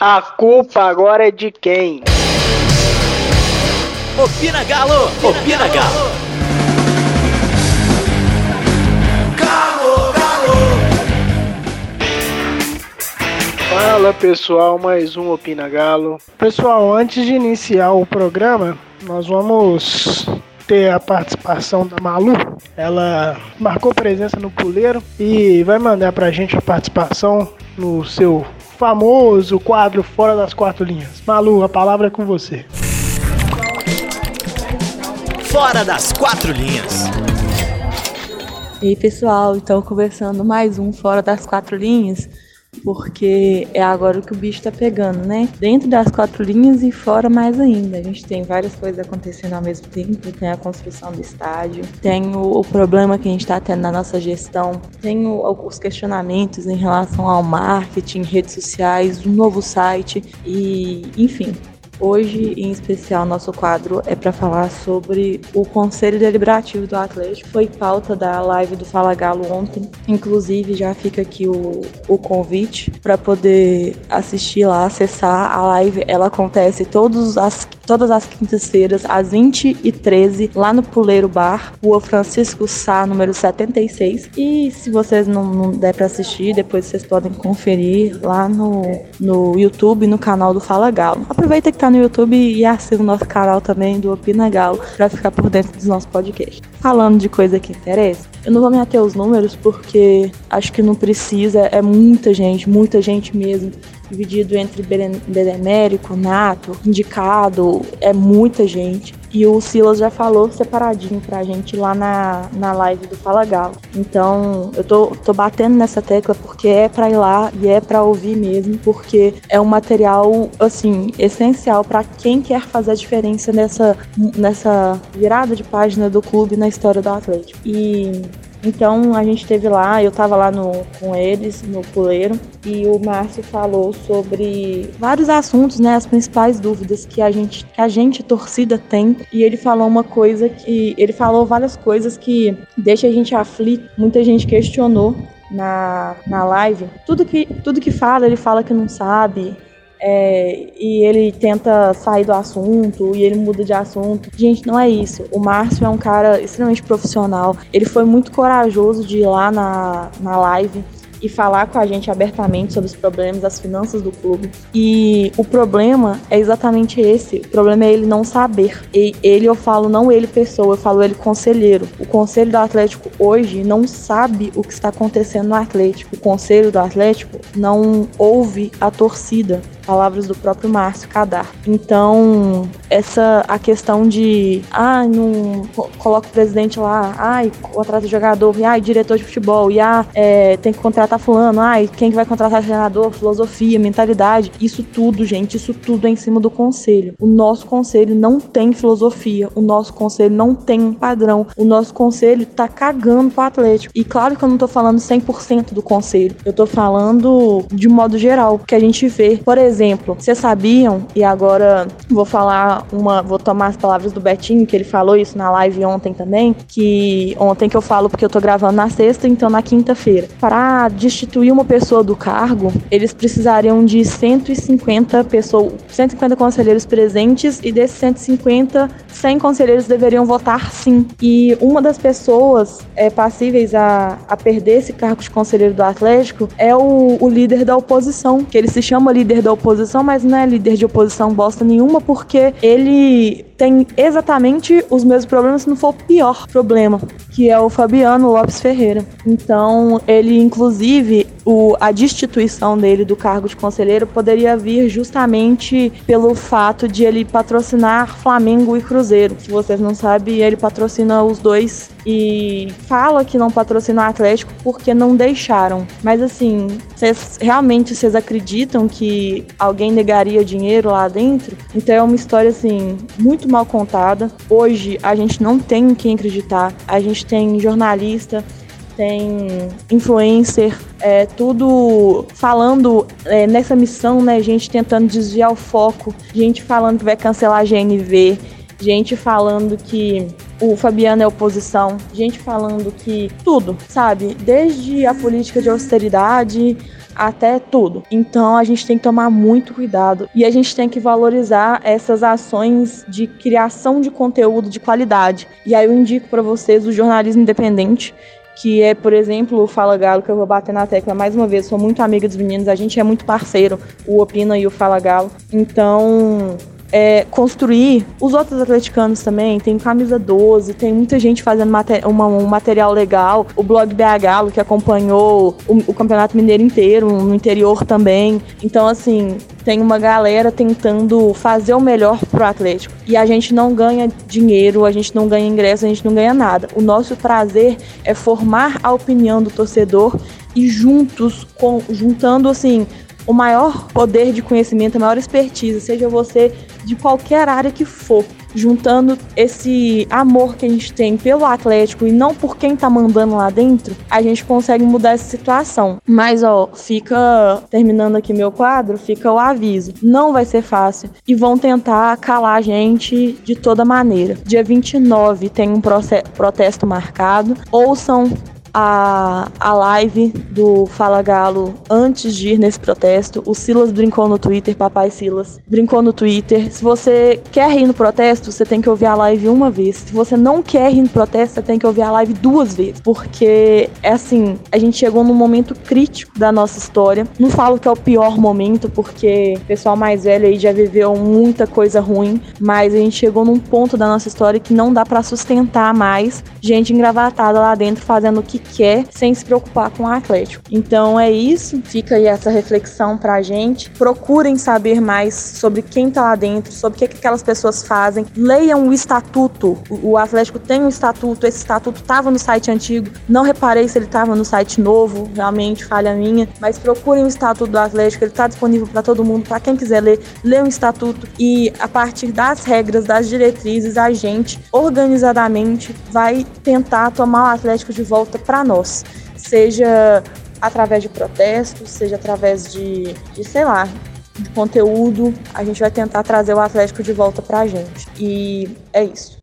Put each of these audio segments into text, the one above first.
A culpa agora é de quem? Opina Galo! Opina Galo! Galo, Galo! Fala pessoal, mais um Opina Galo. Pessoal, antes de iniciar o programa, nós vamos ter a participação da Malu. Ela marcou presença no puleiro e vai mandar pra gente a participação no seu famoso quadro Fora das Quatro Linhas. Malu, a palavra é com você. Fora das Quatro Linhas. E aí, pessoal, então conversando mais um Fora das Quatro Linhas porque é agora que o bicho tá pegando, né? Dentro das quatro linhas e fora mais ainda. A gente tem várias coisas acontecendo ao mesmo tempo, tem a construção do estádio, tem o, o problema que a gente está tendo na nossa gestão, tem o, os questionamentos em relação ao marketing, redes sociais, um novo site e, enfim, Hoje, em especial, nosso quadro é para falar sobre o Conselho Deliberativo do Atlético. Foi pauta da live do Fala Galo ontem. Inclusive, já fica aqui o, o convite para poder assistir lá, acessar a live. Ela acontece todos as, todas as quintas-feiras, às 20h13, lá no Puleiro Bar, Rua Francisco Sá, número 76. E se vocês não, não der para assistir, depois vocês podem conferir lá no, no YouTube, no canal do Fala Galo. Aproveita que tá no YouTube e assina o nosso canal também do Opina Galo para ficar por dentro dos nossos podcasts. Falando de coisa que interessa, eu não vou me ater aos números porque acho que não precisa, é muita gente, muita gente mesmo dividido entre benemérico, nato, indicado, é muita gente. E o Silas já falou separadinho pra gente lá na, na live do Fala Galo. Então, eu tô, tô batendo nessa tecla porque é pra ir lá e é pra ouvir mesmo, porque é um material, assim, essencial para quem quer fazer a diferença nessa, nessa virada de página do clube na história do Atlético. E então a gente teve lá, eu tava lá no, com eles, no puleiro, e o Márcio falou sobre vários assuntos, né? As principais dúvidas que a gente, que a gente, torcida, tem. E ele falou uma coisa que. Ele falou várias coisas que deixa a gente aflito. Muita gente questionou na, na live. Tudo que, tudo que fala, ele fala que não sabe. É, e ele tenta sair do assunto e ele muda de assunto. Gente, não é isso. O Márcio é um cara extremamente profissional. Ele foi muito corajoso de ir lá na, na live e falar com a gente abertamente sobre os problemas das finanças do clube. E o problema é exatamente esse. O problema é ele não saber. E ele, eu falo não ele pessoa, eu falo ele conselheiro. O conselho do Atlético hoje não sabe o que está acontecendo no Atlético. O conselho do Atlético não ouve a torcida palavras do próprio Márcio Cadar. Então, essa a questão de ah, não coloca o presidente lá, ai, contrata jogador, e ai, diretor de futebol, e ah, é, tem que contratar fulano, ai, quem que vai contratar treinador, filosofia, mentalidade, isso tudo, gente, isso tudo é em cima do conselho. O nosso conselho não tem filosofia, o nosso conselho não tem um padrão, o nosso conselho tá cagando pro Atlético. E claro que eu não tô falando 100% do conselho, eu tô falando de modo geral, que a gente vê, por exemplo, exemplo, vocês sabiam, e agora vou falar uma, vou tomar as palavras do Betinho, que ele falou isso na live ontem também, que ontem que eu falo porque eu tô gravando na sexta, então na quinta-feira. Para destituir uma pessoa do cargo, eles precisariam de 150 pessoas, 150 conselheiros presentes e desses 150, 100 conselheiros deveriam votar sim. E uma das pessoas é, passíveis a, a perder esse cargo de conselheiro do Atlético é o, o líder da oposição, que ele se chama líder da oposição oposição, mas não é líder de oposição bosta nenhuma, porque ele tem exatamente os mesmos problemas, se não for o pior problema, que é o Fabiano Lopes Ferreira. Então, ele, inclusive, o, a destituição dele do cargo de conselheiro poderia vir justamente pelo fato de ele patrocinar Flamengo e Cruzeiro. Se vocês não sabem, ele patrocina os dois e fala que não patrocina o Atlético porque não deixaram. Mas assim, vocês realmente vocês acreditam que alguém negaria dinheiro lá dentro? Então é uma história assim muito mal contada. Hoje a gente não tem quem acreditar. A gente tem jornalista, tem influencer, é, tudo falando é, nessa missão, né? Gente tentando desviar o foco, gente falando que vai cancelar a GNV, gente falando que o Fabiano é oposição, gente falando que tudo, sabe? Desde a política de austeridade até tudo. Então a gente tem que tomar muito cuidado e a gente tem que valorizar essas ações de criação de conteúdo de qualidade. E aí eu indico para vocês o jornalismo independente que é, por exemplo, o Fala Galo, que eu vou bater na tecla mais uma vez, sou muito amiga dos meninos, a gente é muito parceiro, o Opina e o Fala Galo. Então, é, construir os outros atleticanos também. Tem camisa 12, tem muita gente fazendo uma, um material legal. O blog BH, que acompanhou o, o, Campeonato Mineiro inteiro, no interior também. Então, assim, tem uma galera tentando fazer o melhor pro Atlético. E a gente não ganha dinheiro, a gente não ganha ingresso, a gente não ganha nada. O nosso prazer é formar a opinião do torcedor e juntos, com, juntando assim o maior poder de conhecimento, a maior expertise, seja você de qualquer área que for, juntando esse amor que a gente tem pelo Atlético e não por quem tá mandando lá dentro, a gente consegue mudar essa situação. Mas ó, fica terminando aqui meu quadro, fica o aviso. Não vai ser fácil e vão tentar calar a gente de toda maneira. Dia 29 tem um protesto marcado. Ouçam a, a live do Fala Galo antes de ir nesse protesto. O Silas brincou no Twitter, papai Silas brincou no Twitter. Se você quer ir no protesto, você tem que ouvir a live uma vez. Se você não quer ir no protesto, você tem que ouvir a live duas vezes. Porque, é assim, a gente chegou num momento crítico da nossa história. Não falo que é o pior momento, porque o pessoal mais velho aí já viveu muita coisa ruim, mas a gente chegou num ponto da nossa história que não dá para sustentar mais gente engravatada lá dentro fazendo o que quer sem se preocupar com o Atlético. Então é isso, fica aí essa reflexão pra gente. Procurem saber mais sobre quem tá lá dentro, sobre o que, que aquelas pessoas fazem. Leiam o estatuto. O Atlético tem um estatuto, esse estatuto tava no site antigo. Não reparei se ele tava no site novo, realmente falha minha, mas procurem o estatuto do Atlético, ele tá disponível para todo mundo, para quem quiser ler, lê o estatuto e a partir das regras, das diretrizes, a gente organizadamente vai tentar tomar o Atlético de volta para nós, seja através de protestos, seja através de, de, sei lá, de conteúdo, a gente vai tentar trazer o Atlético de volta pra gente. E é isso.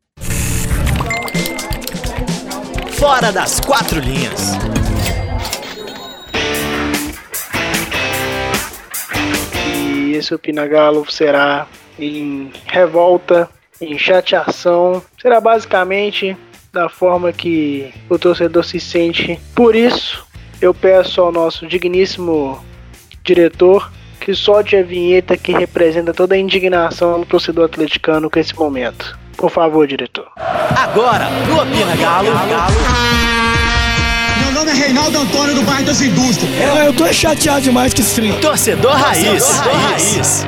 Fora das quatro linhas. E esse Opina Galo será em revolta, em chateação. Será basicamente da forma que o torcedor se sente. Por isso, eu peço ao nosso digníssimo diretor que solte a vinheta que representa toda a indignação do torcedor atleticano com esse momento. Por favor, diretor. Agora, no Opina Galo. Galo. Meu nome é Reinaldo Antônio do bairro das Indústrias. Eu, eu tô chateado demais com esse trem. Torcedor raiz. Torcedor raiz.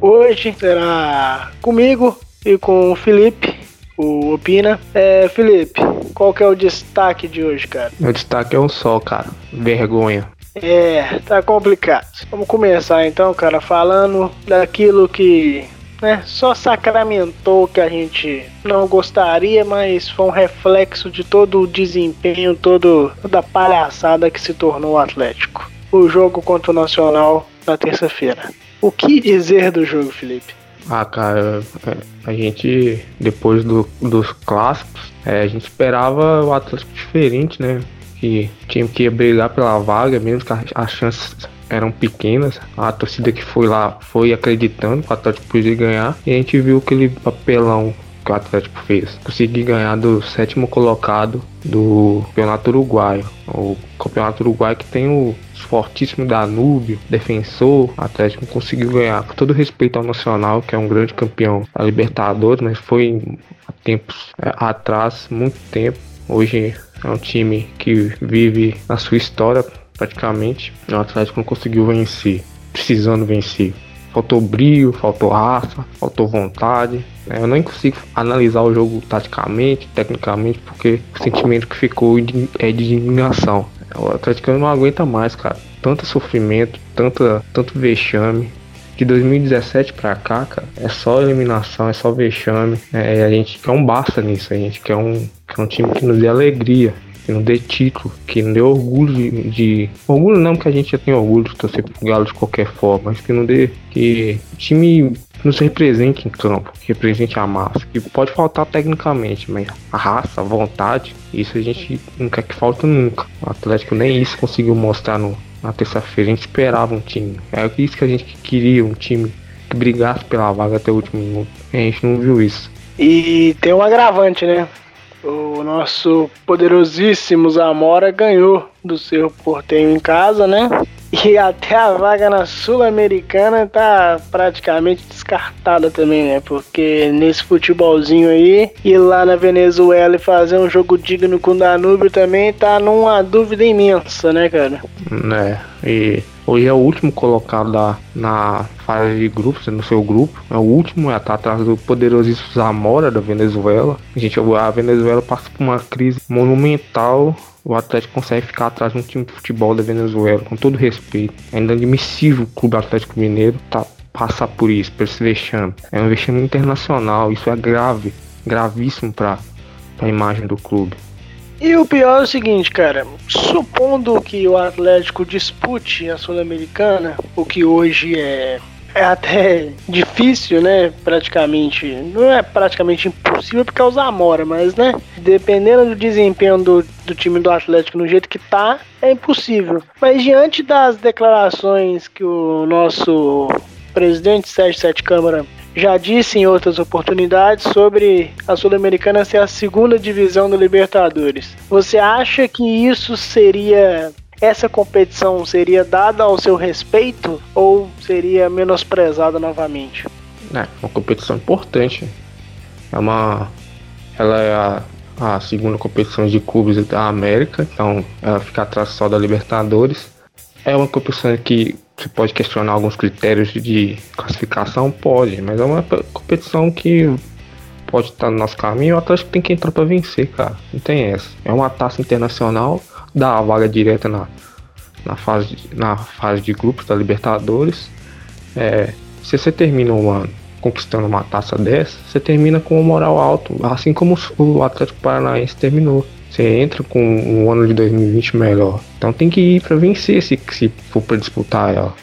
Hoje será comigo e com o Felipe o Opina. É, Felipe, qual que é o destaque de hoje, cara? Meu destaque é um só, cara. Vergonha. É, tá complicado. Vamos começar então, cara, falando daquilo que né, só sacramentou que a gente não gostaria, mas foi um reflexo de todo o desempenho, todo, toda a palhaçada que se tornou o Atlético. O jogo contra o Nacional na terça-feira. O que dizer do jogo, Felipe? Ah, cara, a gente, depois do, dos clássicos, é, a gente esperava o Atlético diferente, né? Que tinha que brigar pela vaga, mesmo que as chances eram pequenas. A torcida que foi lá foi acreditando que o Atlético podia ganhar. E a gente viu aquele papelão que o Atlético fez. Consegui ganhar do sétimo colocado do Campeonato Uruguaio. O Campeonato Uruguaio que tem o fortíssimo Danúbio, defensor, Atlético conseguiu ganhar. Com todo respeito ao Nacional, que é um grande campeão da Libertadores, mas foi há tempos é, atrás, muito tempo. Hoje é um time que vive na sua história praticamente. O Atlético não conseguiu vencer, precisando vencer. Faltou brilho, faltou raça, faltou vontade. Né? Eu nem consigo analisar o jogo taticamente, tecnicamente, porque o sentimento que ficou é de indignação. O Atlético não aguenta mais, cara. Tanto sofrimento, tanta, tanto vexame. De 2017 pra cá, cara, é só eliminação, é só vexame. É, a gente quer um basta nisso, a gente quer um, quer um time que nos dê alegria, que não dê título, que não dê orgulho de, de, Orgulho não, porque a gente já tem orgulho de torcer pro Galo de qualquer forma, mas que não dê. Que o time nos represente em campo, que represente a massa, que pode faltar tecnicamente, mas a raça, a vontade, isso a gente não quer que falte nunca. O Atlético nem isso conseguiu mostrar no, na terça-feira. A gente esperava um time. É isso que a gente queria, um time que brigasse pela vaga até o último minuto. A gente não viu isso. E tem um agravante, né? O nosso poderosíssimo Zamora ganhou do seu porteiro em casa, né? E até a vaga na Sul-Americana tá praticamente descartada também, né? Porque nesse futebolzinho aí, ir lá na Venezuela e fazer um jogo digno com o Danúbio também tá numa dúvida imensa, né, cara? É, e Hoje é o último colocado da, na fase de grupos, no seu grupo. É o último, é tá atrás do poderosíssimo Zamora da Venezuela. A gente, a Venezuela passa por uma crise monumental. O Atlético consegue ficar atrás de um time de futebol da Venezuela, com todo respeito. É inadmissível o Clube Atlético Mineiro tá, passar por isso, por esse vexame. É um vexame internacional, isso é grave, gravíssimo para a imagem do clube. E o pior é o seguinte, cara. Supondo que o Atlético dispute a Sul-Americana, o que hoje é, é até difícil, né? Praticamente. Não é praticamente impossível por causa da Amora, mas, né? Dependendo do desempenho do, do time do Atlético no jeito que tá, é impossível. Mas diante das declarações que o nosso presidente Sérgio Sete Câmara já disse em outras oportunidades sobre a Sul-Americana ser a segunda divisão do Libertadores. Você acha que isso seria essa competição seria dada ao seu respeito ou seria menosprezada novamente? É, uma competição importante. É uma ela é a, a segunda competição de clubes da América, então ela fica atrás só da Libertadores. É uma competição que você pode questionar alguns critérios de classificação? Pode, mas é uma competição que pode estar no nosso caminho. O Atlético tem que entrar para vencer, cara. Não tem essa. É uma taça internacional, dá a vaga direta na, na, fase, na fase de grupos da Libertadores. É, se você termina o ano conquistando uma taça dessa, você termina com um moral alto, assim como o Atlético Paranaense terminou. Você entra com um ano de 2020 melhor. Então tem que ir para vencer se, se for para disputar ela.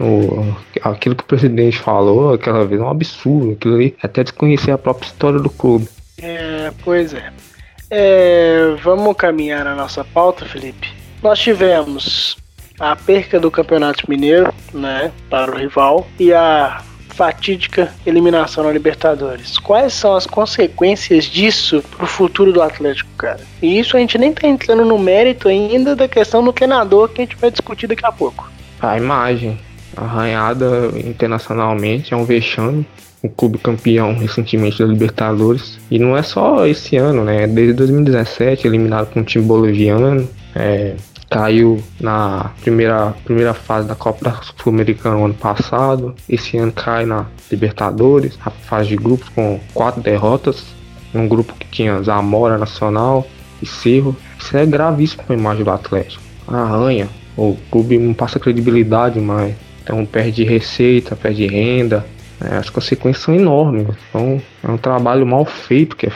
O, aquilo que o presidente falou aquela vez é um absurdo. Aquilo ali é até desconhecer a própria história do clube. É, pois é. é. Vamos caminhar na nossa pauta, Felipe. Nós tivemos a perca do Campeonato Mineiro, né, para o rival, e a fatídica eliminação na Libertadores. Quais são as consequências disso pro futuro do Atlético, cara? E isso a gente nem tá entrando no mérito ainda da questão do treinador que a gente vai discutir daqui a pouco. A imagem arranhada internacionalmente é um vexame. O clube campeão recentemente da Libertadores. E não é só esse ano, né? Desde 2017, eliminado com um time boliviano. É, caiu na primeira, primeira fase da Copa Sul-Americana ano passado. Esse ano cai na Libertadores, a fase de grupos com quatro derrotas. Um grupo que tinha Zamora Nacional e Cerro. Isso é gravíssimo para a imagem do Atlético. Arranha. O clube não passa credibilidade mais. Então perde receita, perde renda. É, as consequências são enormes. Então é um trabalho mal feito que é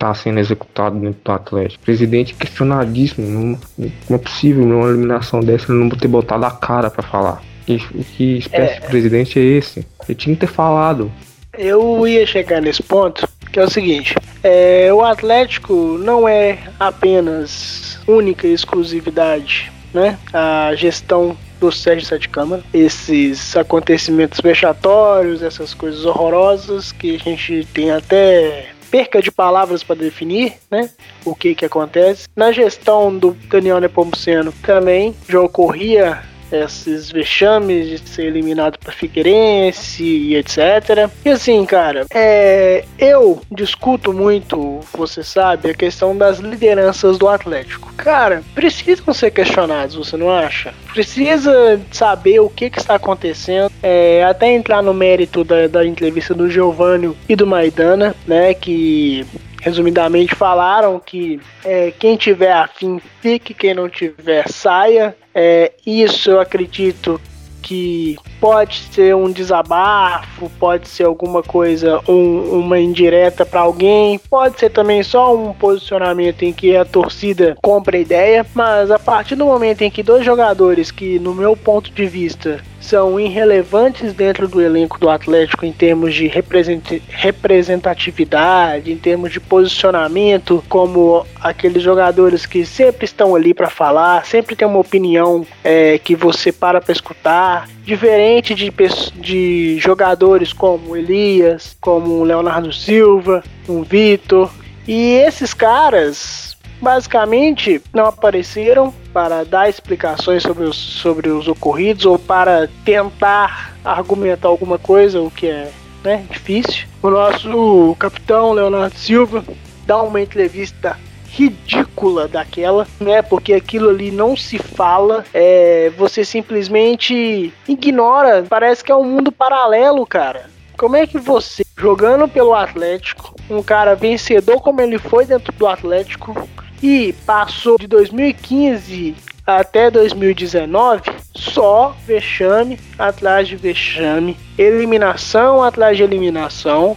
está sendo executado dentro do Atlético. Presidente questionadíssimo, não, não é possível numa eliminação dessa ele não ter botado a cara para falar. Que, que espécie é. de presidente é esse? Ele tinha que ter falado. Eu ia chegar nesse ponto, que é o seguinte: é, o Atlético não é apenas única exclusividade, né? A gestão do Sérgio Sete Câmara, esses acontecimentos vexatórios, essas coisas horrorosas que a gente tem até perca de palavras para definir, né? O que que acontece. Na gestão do Daniel Nepomuceno também já ocorria esses vexames de ser eliminado para Figueirense e etc. E assim, cara, é, eu discuto muito, você sabe, a questão das lideranças do Atlético. Cara, precisam ser questionados, você não acha? Precisa saber o que, que está acontecendo, é, até entrar no mérito da, da entrevista do Giovanni e do Maidana, né, que resumidamente falaram que é, quem tiver afim fique, quem não tiver saia. É, isso eu acredito que pode ser um desabafo, pode ser alguma coisa, um, uma indireta para alguém, pode ser também só um posicionamento em que a torcida compra ideia, mas a partir do momento em que dois jogadores que, no meu ponto de vista, são irrelevantes dentro do elenco do Atlético em termos de representatividade, em termos de posicionamento, como aqueles jogadores que sempre estão ali para falar, sempre tem uma opinião é, que você para para escutar, diferente de, de jogadores como Elias, como Leonardo Silva, o Vitor. E esses caras basicamente não apareceram para dar explicações sobre os, sobre os ocorridos ou para tentar argumentar alguma coisa, o que é né, difícil. O nosso capitão Leonardo Silva dá uma entrevista ridícula daquela, né? Porque aquilo ali não se fala, é, você simplesmente ignora. Parece que é um mundo paralelo, cara. Como é que você, jogando pelo Atlético, um cara vencedor como ele foi dentro do Atlético, e passou de 2015 até 2019 só vexame atrás de vexame, eliminação atrás de eliminação.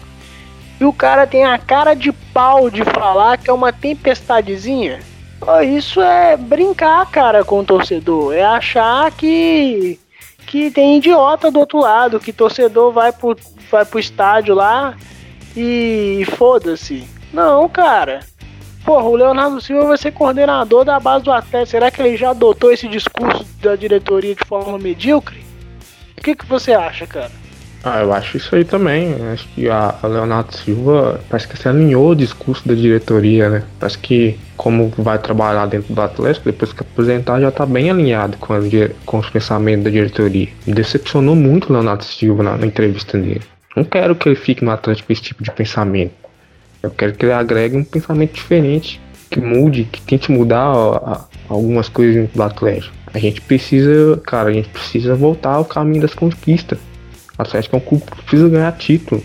E o cara tem a cara de pau de falar que é uma tempestadezinha. Isso é brincar, cara, com o torcedor. É achar que que tem idiota do outro lado, que torcedor vai pro, vai pro estádio lá e foda-se. Não, cara. Porra, o Leonardo Silva vai ser coordenador da base do Atlético. Será que ele já adotou esse discurso da diretoria de forma medíocre? O que, que você acha, cara? Ah, eu acho isso aí também. Acho que a, Leonardo Silva parece que se alinhou o discurso da diretoria, né? Parece que, como vai trabalhar dentro do Atlético, depois que aposentar, já tá bem alinhado com, as, com os pensamentos da diretoria. Me decepcionou muito o Leonardo Silva na, na entrevista dele. Não quero que ele fique no Atlético com esse tipo de pensamento. Eu quero que ele agregue um pensamento diferente, que mude, que tente mudar ó, algumas coisas do Atlético. A gente precisa, cara, a gente precisa voltar ao caminho das conquistas. O Atlético é um clube que precisa ganhar título.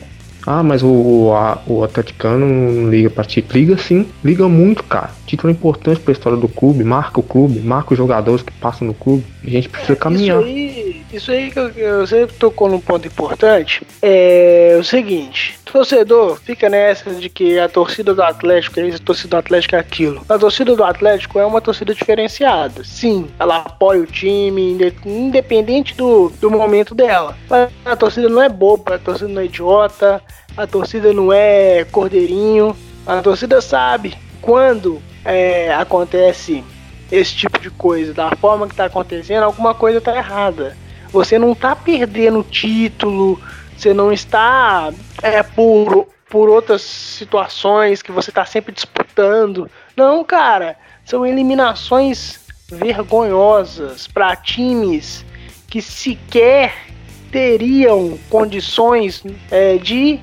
Ah, mas o, o, a, o atleticano não liga pra título. Liga sim, liga muito, cara. Título é importante pra história do clube, marca o clube, marca os jogadores que passam no clube. A gente precisa caminhar. Isso aí, isso aí que eu, você tocou num ponto importante. É o seguinte: torcedor fica nessa de que a torcida do Atlético é isso, a torcida do Atlético é aquilo. A torcida do Atlético é uma torcida diferenciada. Sim, ela apoia o time, independente do, do momento dela. Mas a torcida não é boba, a torcida não é idiota, a torcida não é cordeirinho. A torcida sabe quando é, acontece esse tipo de coisa, da forma que está acontecendo, alguma coisa está errada. Você não está perdendo título, você não está é, por, por outras situações que você está sempre disputando. Não, cara, são eliminações vergonhosas para times que sequer teriam condições é, de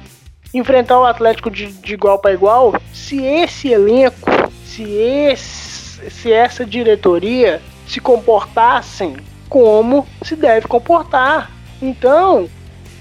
enfrentar o Atlético de, de igual para igual se esse elenco, se, esse, se essa diretoria se comportassem como se deve comportar. Então,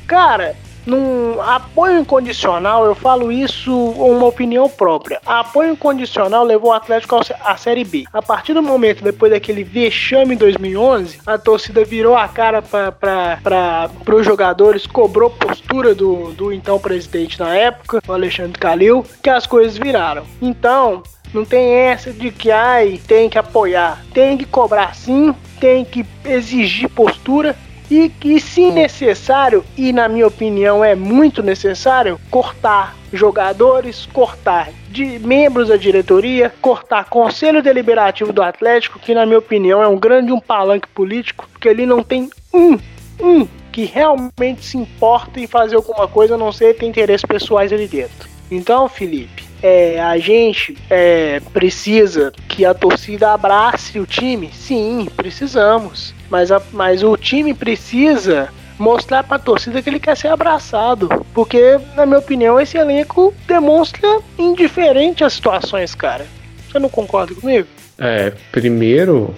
cara, num apoio incondicional, eu falo isso uma opinião própria. Apoio incondicional levou o Atlético à Série B. A partir do momento, depois daquele vexame em 2011, a torcida virou a cara para os jogadores, cobrou postura do, do então presidente na época, o Alexandre Calil, que as coisas viraram. Então, não tem essa de que ai, tem que apoiar, tem que cobrar sim, tem que exigir postura e que, se necessário, e na minha opinião é muito necessário, cortar jogadores, cortar de membros da diretoria, cortar conselho deliberativo do Atlético, que na minha opinião é um grande um palanque político, porque ele não tem um, um que realmente se importa em fazer alguma coisa, a não ser ter interesses pessoais ali dentro. Então, Felipe, é, a gente é, precisa que a torcida abrace o time? Sim, precisamos. Mas, a, mas o time precisa mostrar para a torcida que ele quer ser abraçado. Porque, na minha opinião, esse elenco demonstra indiferente às situações, cara. Você não concorda comigo? É, primeiro,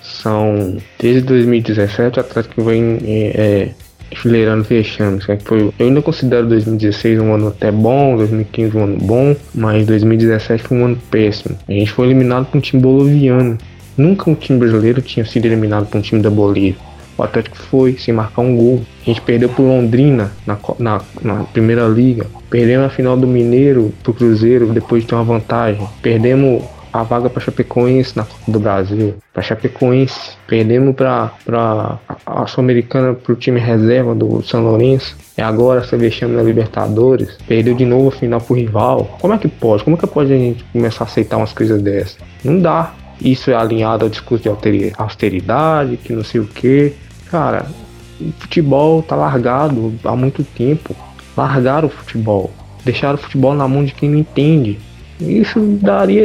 são desde 2017 o Atlético vem é, enfileirando vexames. Né? Foi, eu ainda considero 2016 um ano até bom, 2015 um ano bom, mas 2017 foi um ano péssimo. A gente foi eliminado por um time boliviano. Nunca um time brasileiro tinha sido eliminado por um time da Bolívia. O Atlético foi sem marcar um gol. A gente perdeu por Londrina na, na, na primeira liga. Perdemos a final do Mineiro pro Cruzeiro depois de ter uma vantagem. Perdemos a vaga para Chapecoense na Copa do Brasil. Para Chapecoense, perdemos para a Sul-Americana para o time reserva do São Lourenço. E agora você vexame na Libertadores, perdeu de novo a final pro rival. Como é que pode? Como é que pode a gente começar a aceitar umas coisas dessas? Não dá. Isso é alinhado ao discurso de austeridade, que não sei o que. Cara, o futebol tá largado há muito tempo. Largaram o futebol. Deixaram o futebol na mão de quem não entende. Isso daria.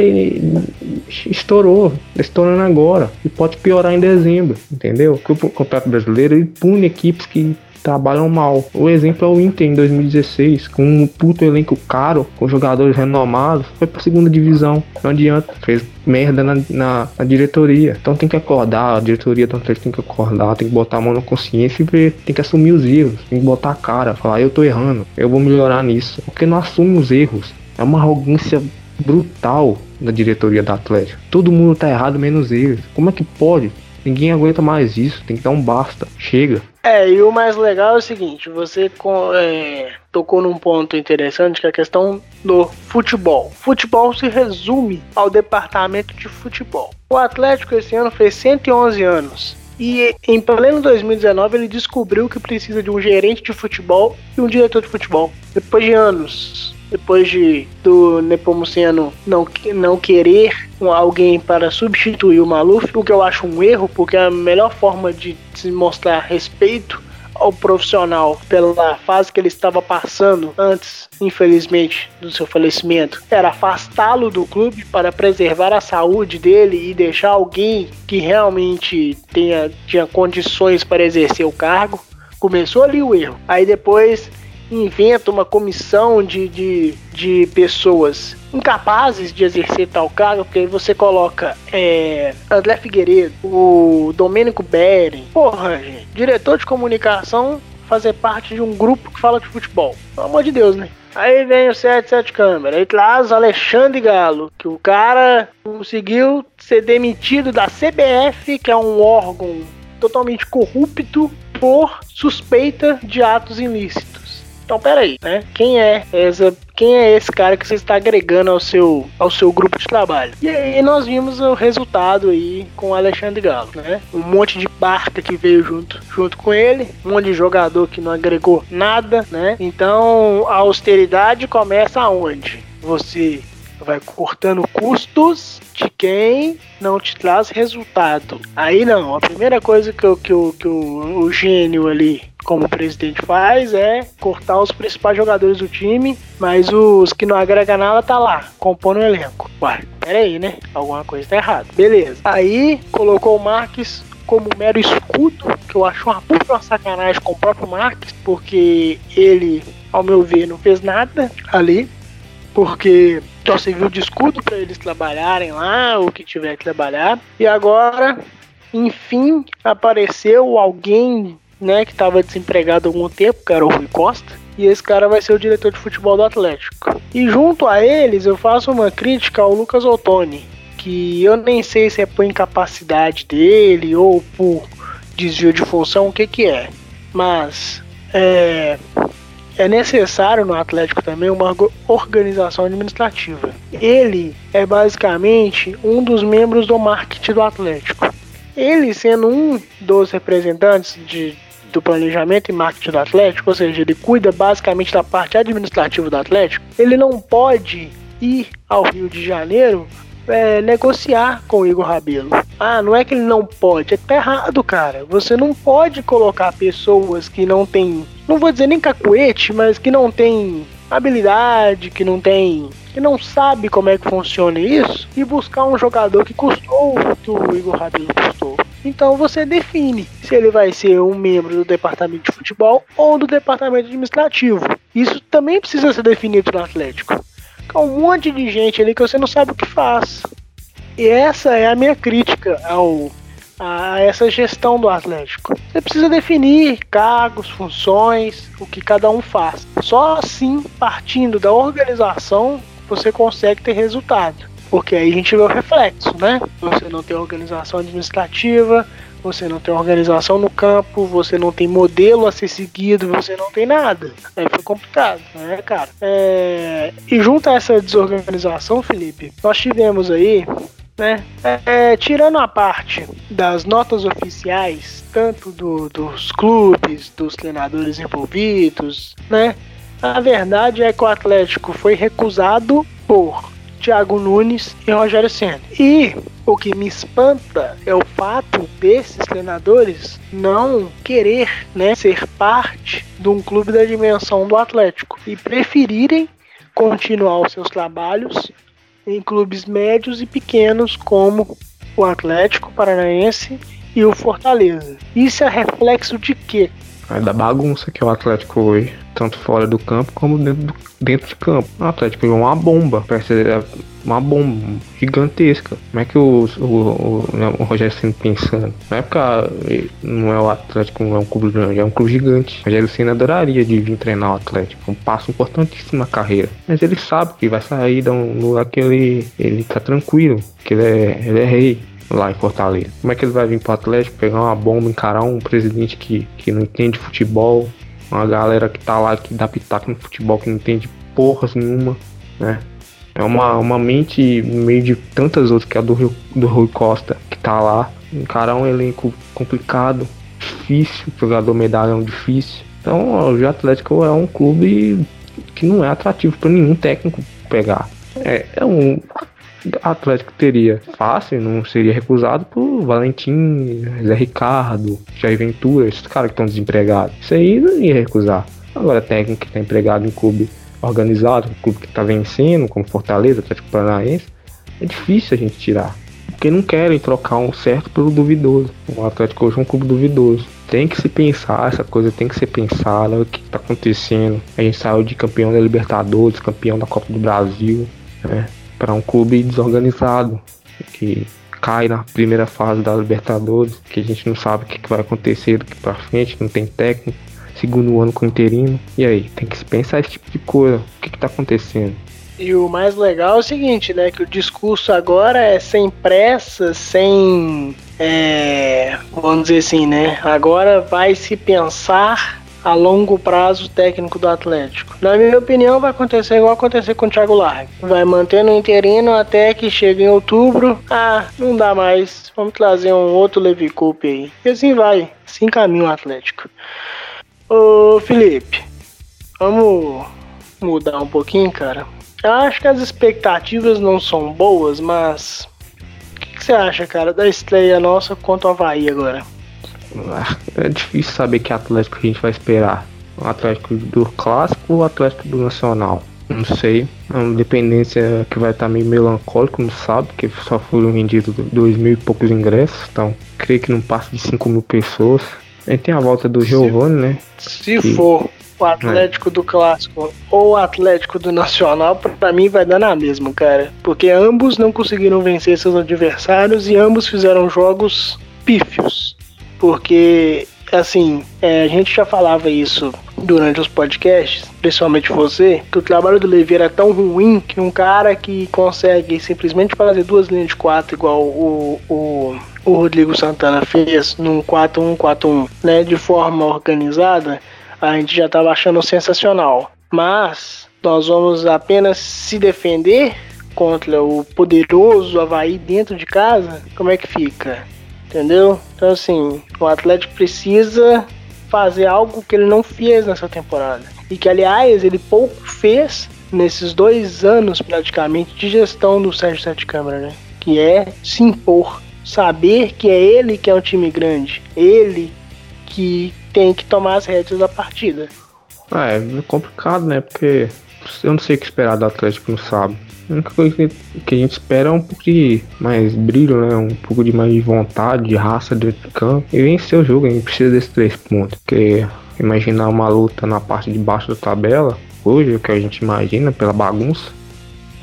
Estourou, estourando agora. E pode piorar em dezembro, entendeu? Porque o Campeonato Brasileiro ele pune equipes que trabalham mal. O exemplo é o Inter em 2016, com um puto elenco caro, com jogadores renomados, foi pra segunda divisão. Não adianta, fez merda na, na, na diretoria. Então tem que acordar, a diretoria do Atlético tem que acordar, tem que botar a mão na consciência e ver, tem que assumir os erros, tem que botar a cara, falar eu tô errando, eu vou melhorar nisso. Porque não assume os erros. É uma arrogância brutal da diretoria da Atlético. Todo mundo tá errado menos eles. Como é que pode? Ninguém aguenta mais isso, tem que dar um basta. Chega. É, e o mais legal é o seguinte, você é, tocou num ponto interessante que é a questão do futebol. Futebol se resume ao departamento de futebol. O Atlético esse ano fez 111 anos. E em pleno 2019 ele descobriu que precisa de um gerente de futebol e um diretor de futebol. Depois de anos depois de do Nepomuceno não, não querer alguém para substituir o Maluf, o que eu acho um erro, porque a melhor forma de se mostrar respeito ao profissional pela fase que ele estava passando antes, infelizmente, do seu falecimento, era afastá-lo do clube para preservar a saúde dele e deixar alguém que realmente tenha, tinha condições para exercer o cargo. Começou ali o erro. Aí depois inventa uma comissão de, de, de pessoas incapazes de exercer tal cargo, porque aí você coloca é, André Figueiredo, o Domênico Beren, porra, gente, diretor de comunicação fazer parte de um grupo que fala de futebol. Pelo amor de Deus, né? Aí vem o 77 câmera, aí traz Alexandre Galo, que o cara conseguiu ser demitido da CBF, que é um órgão totalmente corrupto por suspeita de atos ilícitos. Então, peraí, né? Quem é essa, quem é esse cara que você está agregando ao seu, ao seu grupo de trabalho? E aí nós vimos o resultado aí com o Alexandre Galo, né? Um monte de barca que veio junto, junto com ele, um monte de jogador que não agregou nada, né? Então, a austeridade começa aonde? Você vai cortando custos de quem não te traz resultado. Aí não, a primeira coisa que, que, que o, o gênio ali como o presidente faz, é cortar os principais jogadores do time, mas os que não agregam nada tá lá, compondo o elenco. Uai, peraí, né? Alguma coisa tá errada. Beleza. Aí colocou o Marques como mero escudo, que eu acho uma puta sacanagem com o próprio Marques, porque ele, ao meu ver, não fez nada ali, porque só serviu de escudo para eles trabalharem lá, o que tiver que trabalhar. E agora, enfim, apareceu alguém né, que estava desempregado há algum tempo, que era o Rui Costa, e esse cara vai ser o diretor de futebol do Atlético. E junto a eles eu faço uma crítica ao Lucas Ottoni, que eu nem sei se é por incapacidade dele ou por desvio de função, o que que é. Mas é, é necessário no Atlético também uma organização administrativa. Ele é basicamente um dos membros do marketing do Atlético. Ele sendo um dos representantes de do planejamento e marketing do Atlético, ou seja, ele cuida basicamente da parte administrativa do Atlético, ele não pode ir ao Rio de Janeiro é, negociar com o Igor Rabelo. Ah, não é que ele não pode, é que tá errado, cara. Você não pode colocar pessoas que não têm, não vou dizer nem cacuete, mas que não tem habilidade, que não tem, que não sabe como é que funciona isso e buscar um jogador que custou o que o Igor Rabelo custou. Então você define se ele vai ser um membro do departamento de futebol ou do departamento administrativo. Isso também precisa ser definido no Atlético. É um monte de gente ali que você não sabe o que faz. E essa é a minha crítica ao a essa gestão do Atlético. Você precisa definir cargos, funções, o que cada um faz. Só assim, partindo da organização, você consegue ter resultado. Porque aí a gente vê o reflexo, né? Você não tem organização administrativa, você não tem organização no campo, você não tem modelo a ser seguido, você não tem nada. Aí foi complicado, né, cara? É... E junto a essa desorganização, Felipe, nós tivemos aí né? É, tirando a parte das notas oficiais, tanto do, dos clubes, dos treinadores envolvidos, né? A verdade é que o Atlético foi recusado por Thiago Nunes e Rogério Senna. E o que me espanta é o fato desses treinadores não querer né, ser parte de um clube da dimensão do Atlético e preferirem continuar os seus trabalhos em clubes médios e pequenos como o Atlético Paranaense e o Fortaleza. Isso é reflexo de quê? É da bagunça que é o Atlético hoje, tanto fora do campo como dentro, dentro de campo. O Atlético é uma bomba, parece uma bomba gigantesca. Como é que o, o, o, né, o Rogério Senna pensando? Na época não é o Atlético, não é um clube grande, é um clube gigante. O Rogério Senna adoraria de vir treinar o Atlético, um passo importantíssimo na carreira. Mas ele sabe que vai sair de um lugar que ele, ele tá tranquilo, que ele é, ele é rei lá em Fortaleza. Como é que ele vai vir pro Atlético, pegar uma bomba, encarar um presidente que, que não entende futebol, uma galera que tá lá que dá pitaco no futebol, que não entende porras nenhuma, né? É uma, uma mente meio de tantas outras que é a do, Rio, do Rui Costa, que tá lá. Encarar um elenco complicado, difícil, jogador medalhão difícil. Então o Atlético é um clube que não é atrativo para nenhum técnico pegar. É, é um Atlético teria fácil, não seria recusado por Valentim, Zé Ricardo, Jair Ventura, esses caras que estão desempregados. Isso aí não ia recusar. Agora técnico que está empregado em clube organizado, um clube que está vencendo, como Fortaleza, Atlético Paranaense, é difícil a gente tirar. Porque não querem trocar um certo pelo duvidoso. O Atlético hoje é um clube duvidoso. Tem que se pensar, essa coisa tem que ser pensada, o que está acontecendo. A gente saiu de campeão da Libertadores, campeão da Copa do Brasil, né? Para um clube desorganizado, que cai na primeira fase da Libertadores, que a gente não sabe o que vai acontecer daqui para frente, não tem técnico segundo ano com interino. E aí, tem que se pensar esse tipo de coisa. O que, que tá acontecendo? E o mais legal é o seguinte, né? Que o discurso agora é sem pressa, sem. É, vamos dizer assim, né? Agora vai se pensar a longo prazo técnico do Atlético. Na minha opinião, vai acontecer igual acontecer com o Thiago Largue. Vai mantendo o interino até que chegue em outubro. Ah, não dá mais. Vamos trazer um outro Levi Coupe aí. E assim vai. Assim caminha o Atlético. Ô Felipe, vamos mudar um pouquinho, cara. Eu acho que as expectativas não são boas, mas o que, que, você acha, cara, da estreia nossa contra o Havaí agora? É difícil saber que Atlético a gente vai esperar. O Atlético do Clássico ou o Atlético do Nacional? Não sei. É uma dependência que vai estar meio melancólico, não sabe, porque só foram vendidos dois mil e poucos ingressos, então creio que não passa de 5 mil pessoas. Aí tem a volta do Giovanni, né? Se que... for o Atlético é. do Clássico ou o Atlético do Nacional, para mim vai dar na mesma, cara. Porque ambos não conseguiram vencer seus adversários e ambos fizeram jogos pífios. Porque, assim, é, a gente já falava isso durante os podcasts, principalmente você, que o trabalho do Levi era tão ruim que um cara que consegue simplesmente fazer duas linhas de quatro igual o, o o Rodrigo Santana fez num 4-1-4-1, né, de forma organizada, a gente já estava achando sensacional. Mas nós vamos apenas se defender contra o poderoso Havaí dentro de casa, como é que fica? Entendeu? Então assim, o Atlético precisa fazer algo que ele não fez nessa temporada. E que aliás ele pouco fez nesses dois anos praticamente de gestão do Sérgio Sete Câmara, né? Que é se impor saber que é ele que é um time grande, ele que tem que tomar as rédeas da partida. É, é complicado, né? Porque eu não sei o que esperar do Atlético, não sabe. A única coisa que a gente espera é um pouco de mais brilho, né? Um pouco de mais vontade, de raça dentro do campo. E vencer o jogo, a gente precisa desses três pontos. Porque imaginar uma luta na parte de baixo da tabela, hoje, o que a gente imagina pela bagunça,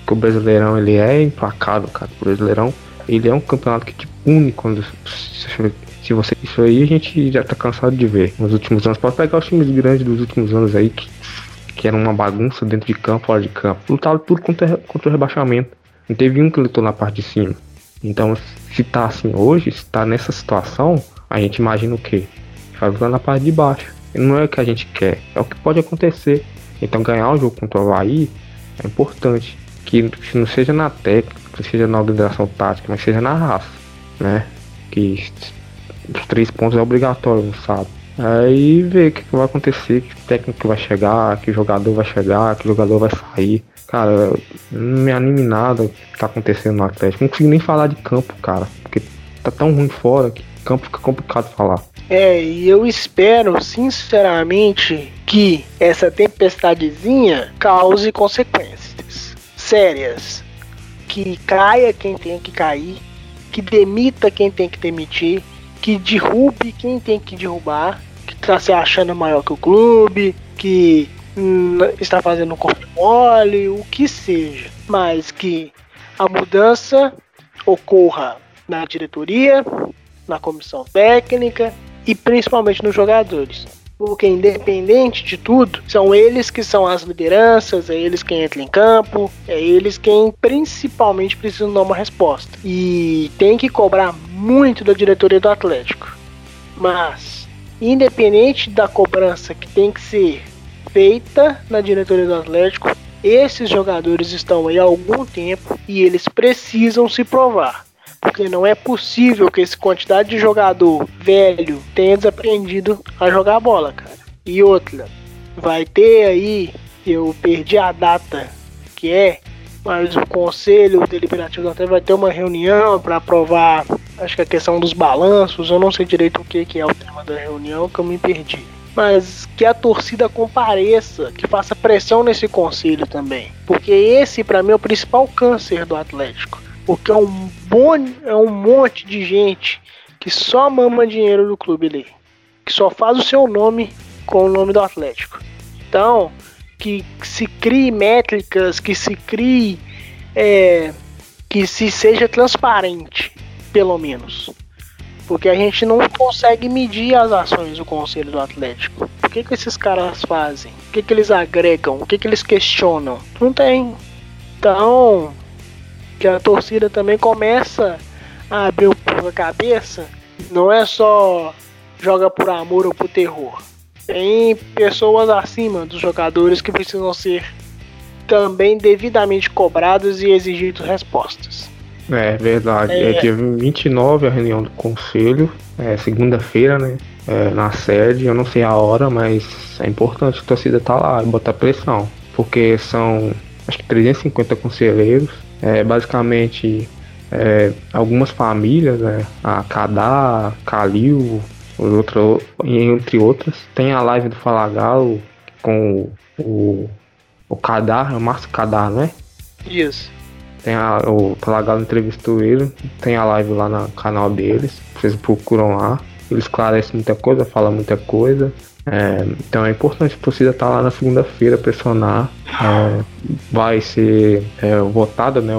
que o Brasileirão ele é implacável, cara. O Brasileirão ele é um campeonato que te pune quando. Se você. Isso aí a gente já tá cansado de ver nos últimos anos. Pode pegar os times grandes dos últimos anos aí que, que eram uma bagunça dentro de campo, fora de campo. Lutaram tudo contra, contra o rebaixamento. Não teve um que lutou na parte de cima. Então, se tá assim hoje, se tá nessa situação, a gente imagina o quê? Vai lá na parte de baixo. E não é o que a gente quer, é o que pode acontecer. Então ganhar o jogo contra o Havaí é importante. Que, não seja na técnica, que seja na organização tática, mas seja na raça, né? Que os três pontos é obrigatório no sábado. Aí ver o que, que, vai acontecer, que técnico vai chegar, que jogador vai chegar, que jogador vai sair. Cara, não me anime nada o que tá acontecendo no Atlético. Não consigo nem falar de campo, cara. Porque tá tão ruim fora que campo fica complicado falar. É, e eu espero, sinceramente, que essa tempestadezinha cause consequências sérias. Que caia quem tem que cair, que demita quem tem que demitir, que derrube quem tem que derrubar, que tá se achando maior que o clube, que hum, está fazendo um corpo mole, o que seja. Mas que a mudança ocorra na diretoria, na comissão técnica e principalmente nos jogadores. Porque independente de tudo, são eles que são as lideranças, é eles quem entra em campo, é eles quem principalmente precisam dar uma resposta. E tem que cobrar muito da diretoria do Atlético. Mas, independente da cobrança que tem que ser feita na diretoria do Atlético, esses jogadores estão aí há algum tempo e eles precisam se provar. Porque não é possível que essa quantidade de jogador velho tenha desaprendido a jogar bola, cara. E outra, vai ter aí, eu perdi a data que é, mas o conselho deliberativo Atlético vai ter uma reunião para aprovar, acho que a questão dos balanços, eu não sei direito o que, que é o tema da reunião, que eu me perdi. Mas que a torcida compareça, que faça pressão nesse conselho também. Porque esse, para mim, é o principal câncer do Atlético porque é um, bom, é um monte de gente que só mama dinheiro do clube ali. Que só faz o seu nome com o nome do Atlético. Então, que se crie métricas, que se crie. É, que se seja transparente, pelo menos. Porque a gente não consegue medir as ações do Conselho do Atlético. O que, que esses caras fazem? O que, que eles agregam? O que, que eles questionam? Não tem. Então, que a torcida também começa a abrir pouco a cabeça. Não é só joga por amor ou por terror. Tem pessoas acima dos jogadores que precisam ser também devidamente cobrados e exigidos respostas. É verdade. É, é dia 29 a reunião do conselho, é segunda-feira, né? É, na sede, eu não sei a hora, mas é importante a torcida estar tá lá e botar pressão. Porque são acho que 350 conselheiros é, basicamente é, algumas famílias, né, a Cadá, Calil, outro, entre outras. Tem a live do Falagalo com o, o Cadar, é o Márcio Cadar, né? Isso. Tem a, o Falagalo entrevistou ele, tem a live lá no canal deles, vocês procuram lá. Ele esclarece muita coisa, fala muita coisa. É, então é importante a torcida estar tá lá na segunda-feira, pressionar. É, vai ser é, votada né, é,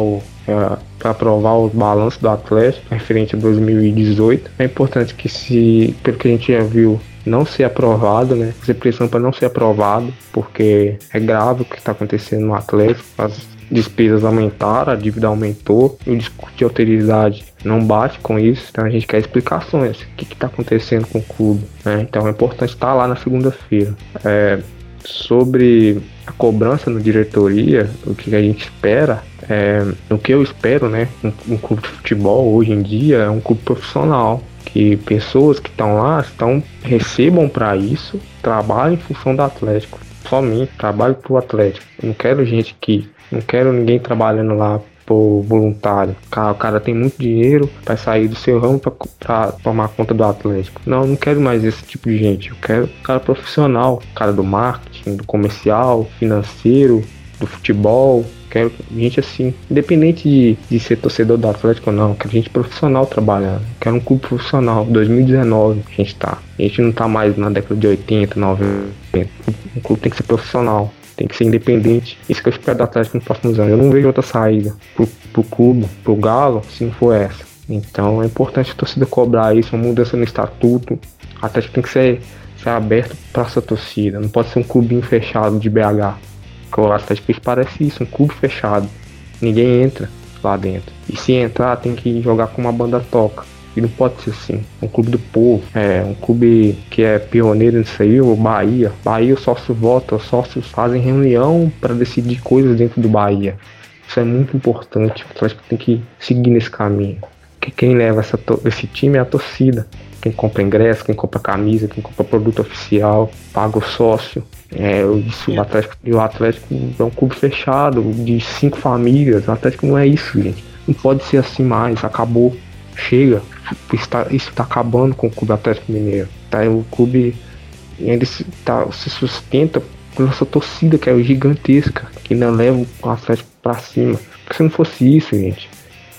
para aprovar os balanços do Atlético referente a 2018. É importante que, se, pelo que a gente já viu, não ser aprovado, né? Fazer pressão para não ser aprovado, porque é grave o que está acontecendo no Atlético. As despesas aumentaram, a dívida aumentou, o discurso de autoridade não bate com isso, então a gente quer explicações. O que está acontecendo com o clube? Né? Então é importante estar lá na segunda-feira. É, sobre a cobrança na diretoria, o que a gente espera, é, o que eu espero, né? Um, um clube de futebol hoje em dia é um clube profissional. Que pessoas que estão lá estão recebam para isso, trabalhem em função do Atlético. Somente trabalho para o Atlético. Não quero gente que não quero ninguém trabalhando lá por voluntário. O cara tem muito dinheiro para sair do seu ramo para tomar conta do Atlético. Não, não quero mais esse tipo de gente. Eu quero cara profissional, cara do marketing, do comercial, financeiro, do futebol. Quero gente assim, independente de, de ser torcedor do Atlético ou não, quero gente profissional trabalhando. Quero um clube profissional. 2019 a gente tá. A gente não tá mais na década de 80, 90. O clube tem que ser profissional tem que ser independente. Isso que eu espero do Atlético nos próximos anos. Eu não vejo outra saída pro, pro clube, pro Galo, se não for essa. Então é importante a torcida cobrar isso, uma mudança no estatuto. O Atlético tem que ser, ser aberto para essa torcida. Não pode ser um clubinho fechado de BH. Porque o Atlético parece isso, um clube fechado. Ninguém entra lá dentro. E se entrar, tem que jogar como a banda toca. E não pode ser assim. Um clube do povo, é um clube que é pioneiro nisso aí, o Bahia. Bahia, os sócios votam, os sócios fazem reunião para decidir coisas dentro do Bahia. Isso é muito importante. O Atlético tem que seguir nesse caminho. Que quem leva essa, esse time é a torcida. Quem compra ingresso, quem compra camisa, quem compra produto oficial, paga o sócio. É, isso, o Atlético, o Atlético é um clube fechado, de cinco famílias. O Atlético não é isso, gente. Não pode ser assim mais. Acabou. Chega. Está, isso está acabando com o Clube Atlético Mineiro. Tá? O clube ainda se, tá, se sustenta por nossa torcida, que é gigantesca, que não leva o Atlético para cima. Porque se não fosse isso, gente,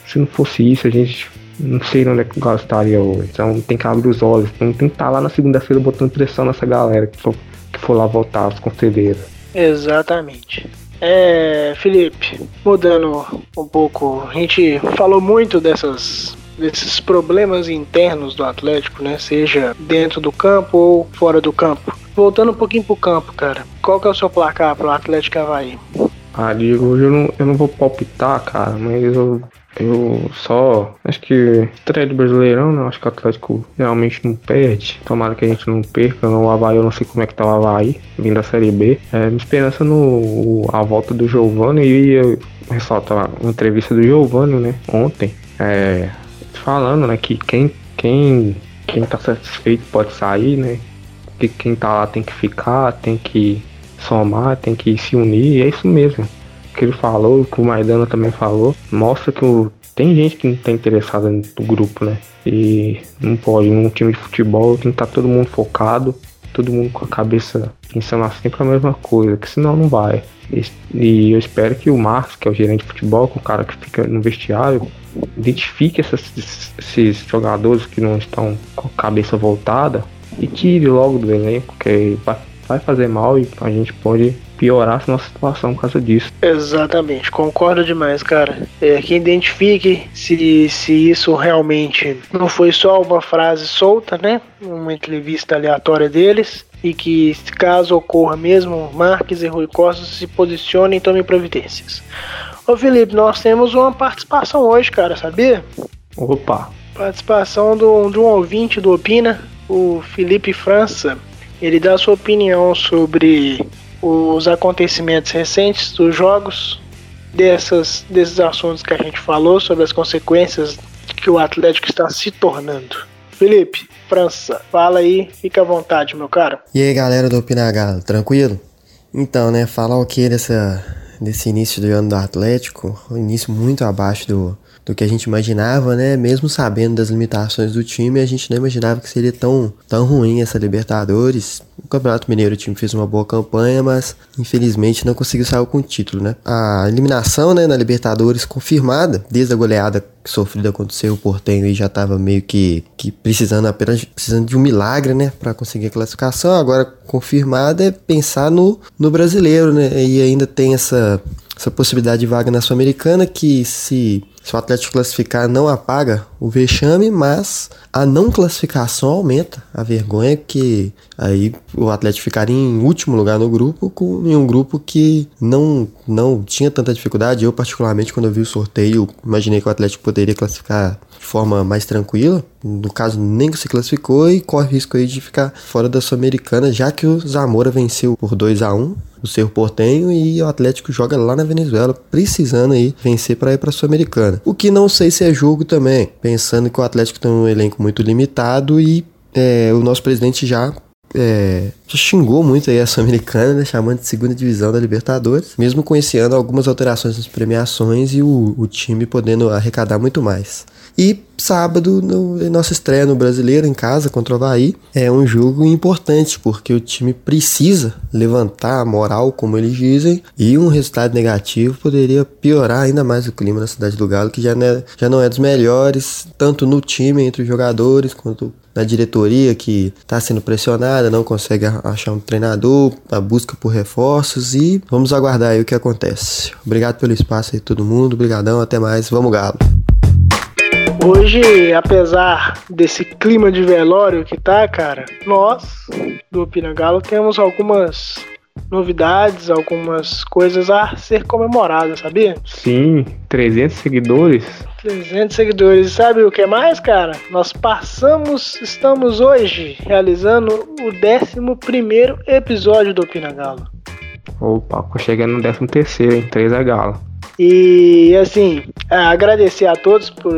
se não fosse isso, a gente não sei onde é que o Galo estaria hoje. Então tem que abrir os olhos. Tem que estar lá na segunda-feira botando pressão nessa galera que for, que for lá votar, os conselheiros. Exatamente. É, Felipe, mudando um pouco, a gente falou muito dessas desses problemas internos do Atlético, né? Seja dentro do campo ou fora do campo. Voltando um pouquinho pro campo, cara. Qual que é o seu placar pro Atlético Havaí? Ah, Diego, hoje eu não, eu não vou palpitar, cara, mas eu, eu só. Acho que estreia do Brasileirão, né? Acho que o Atlético realmente não perde. Tomara que a gente não perca. No Havaí eu não sei como é que tá o Havaí, vindo da Série B. É, minha esperança no a volta do Giovanni e eu ressaltar uma entrevista do Giovanni, né? Ontem. É, falando, né? Que quem, quem, quem tá satisfeito pode sair, né? Que quem tá lá tem que ficar, tem que somar, tem que se unir, é isso mesmo. Que ele falou, que o Maidana também falou, mostra que o, tem gente que não tá interessada no grupo, né? E não pode, num time de futebol tem que estar tá todo mundo focado, todo mundo com a cabeça pensando sempre a mesma coisa, que senão não vai. E, e eu espero que o Marcos, que é o gerente de futebol, que é o cara que fica no vestiário, identifique essas, esses jogadores que não estão com a cabeça voltada e tire logo do elenco, que vai vai fazer mal e a gente pode piorar a nossa situação por causa disso. Exatamente, concordo demais, cara. É, que identifique se, se isso realmente não foi só uma frase solta, né? Uma entrevista aleatória deles. E que, caso ocorra mesmo, Marques e Rui Costa se posicionem e tomem providências. Ô Felipe, nós temos uma participação hoje, cara, sabia? Opa! Participação do, de um ouvinte do Opina, o Felipe França. Ele dá sua opinião sobre os acontecimentos recentes dos jogos, dessas, desses assuntos que a gente falou, sobre as consequências que o Atlético está se tornando. Felipe, França, fala aí, fica à vontade, meu cara. E aí, galera do Pinagalo, tranquilo? Então, né, falar o que dessa, desse início do ano do Atlético, um início muito abaixo do, do que a gente imaginava, né? Mesmo sabendo das limitações do time, a gente não imaginava que seria tão, tão ruim essa Libertadores. O Campeonato Mineiro o time fez uma boa campanha, mas infelizmente não conseguiu sair com o título, né? A eliminação, né, na Libertadores confirmada desde a goleada sofrida contra o Portenho e já estava meio que, que precisando apenas precisando de um milagre, né, para conseguir a classificação. Agora confirmada é pensar no, no brasileiro, né? E ainda tem essa essa possibilidade de vaga na Sul-Americana que se se o Atlético classificar, não apaga o vexame, mas a não classificação aumenta a vergonha, que aí o Atlético ficaria em último lugar no grupo, com, em um grupo que não, não tinha tanta dificuldade. Eu, particularmente, quando eu vi o sorteio, imaginei que o Atlético poderia classificar de forma mais tranquila. No caso, nem se classificou e corre risco aí de ficar fora da Sul-Americana, já que o Zamora venceu por 2 a 1 o seu Portenho e o Atlético joga lá na Venezuela, precisando aí vencer para ir para a Sul-Americana. O que não sei se é jogo também, pensando que o Atlético tem um elenco muito limitado e é, o nosso presidente já é, xingou muito aí a Sul-Americana, né, chamando de segunda divisão da Libertadores, mesmo ano algumas alterações nas premiações e o, o time podendo arrecadar muito mais. E sábado, no, nossa estreia no Brasileiro em casa contra o Havaí, é um jogo importante, porque o time precisa levantar a moral, como eles dizem, e um resultado negativo poderia piorar ainda mais o clima na cidade do Galo, que já não é, já não é dos melhores, tanto no time, entre os jogadores, quanto na diretoria que está sendo pressionada, não consegue achar um treinador, a busca por reforços e vamos aguardar aí o que acontece. Obrigado pelo espaço aí todo mundo, obrigadão, até mais, vamos Galo. Hoje, apesar desse clima de velório que tá, cara, nós do Opina Galo temos algumas novidades, algumas coisas a ser comemoradas, sabia? Sim, 300 seguidores. 300 seguidores. Sabe o que mais, cara? Nós passamos, estamos hoje realizando o 11 episódio do Opina Galo. Opa, chegando no 13 terceiro, hein? 3 é galo. E assim, agradecer a todos por,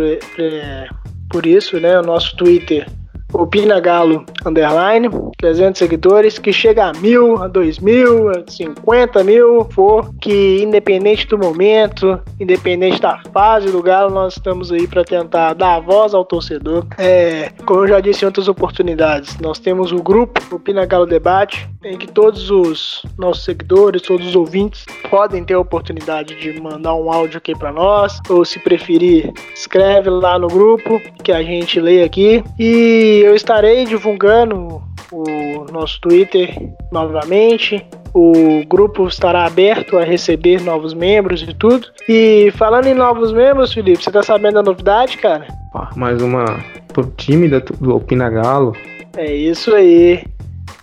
por isso, né? O nosso Twitter Opina Galo Underline, 300 seguidores, que chega a mil, a dois mil, a 50 mil, for que independente do momento, independente da fase do Galo, nós estamos aí para tentar dar voz ao torcedor. É, como eu já disse em outras oportunidades, nós temos o grupo Opina Galo Debate, em que todos os nossos seguidores, todos os ouvintes podem ter a oportunidade de mandar um áudio aqui para nós, ou se preferir, escreve lá no grupo que a gente lê aqui. E eu estarei divulgando o nosso Twitter novamente. O grupo estará aberto a receber novos membros e tudo. E falando em novos membros, Felipe, você tá sabendo da novidade, cara? Mais uma pro time do Opina Galo. É isso aí.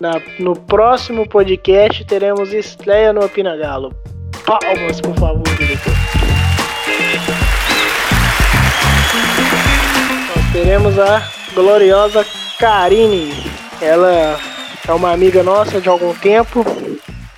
Na, no próximo podcast teremos estreia no Opina Galo. Palmas, por favor, diretor. Nós teremos a gloriosa Karine. Ela é uma amiga nossa de algum tempo.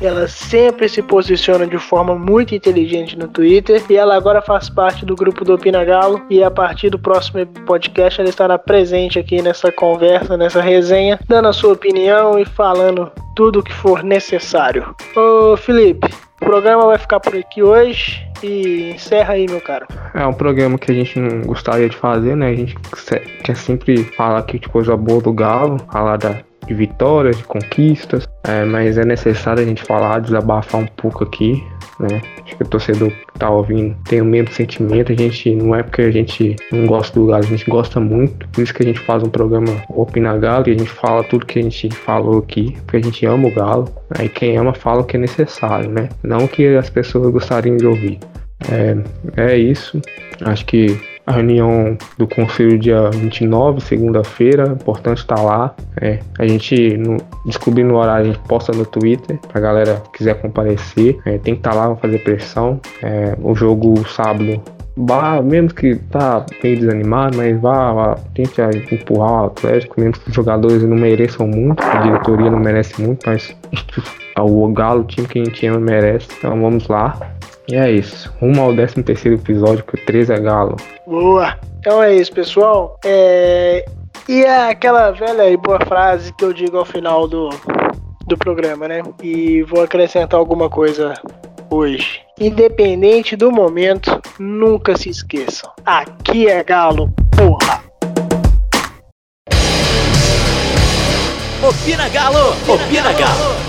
Ela sempre se posiciona de forma muito inteligente no Twitter e ela agora faz parte do grupo do Opina Galo e a partir do próximo podcast ela estará presente aqui nessa conversa, nessa resenha, dando a sua opinião e falando tudo o que for necessário. Ô Felipe, o programa vai ficar por aqui hoje e encerra aí, meu caro. É um programa que a gente não gostaria de fazer, né? A gente quer sempre falar aqui de coisa boa do Galo, falar da, de vitórias, de conquistas, é, mas é necessário a gente falar, desabafar um pouco aqui, né? Acho que o torcedor que tá ouvindo tem o mesmo sentimento, a gente não é porque a gente não gosta do Galo, a gente gosta muito, por isso que a gente faz um programa Opina Galo e a gente fala tudo que a gente falou aqui, porque a gente ama o Galo, né? e quem ama fala o que é necessário, né? Não o que as pessoas gostariam de ouvir. É, é isso. Acho que a reunião do conselho dia 29, segunda-feira, importante estar tá lá. É, a gente no, descobrindo o horário, a gente posta no Twitter pra galera que quiser comparecer. É, tem que estar tá lá, fazer pressão. É, o jogo sábado Vá, mesmo que tá meio desanimado, mas vá, vá tente empurrar o Atlético, mesmo que os jogadores não mereçam muito, a diretoria não merece muito, mas o Galo, o time que a gente ama, merece. Então vamos lá. E é isso. Rumo ao 13 terceiro episódio, que o 13 é galo. Boa! Então é isso, pessoal. É... E é aquela velha e boa frase que eu digo ao final do, do programa, né? E vou acrescentar alguma coisa hoje. Independente do momento, nunca se esqueçam. Aqui é galo, porra! Opina Galo! Opina Galo!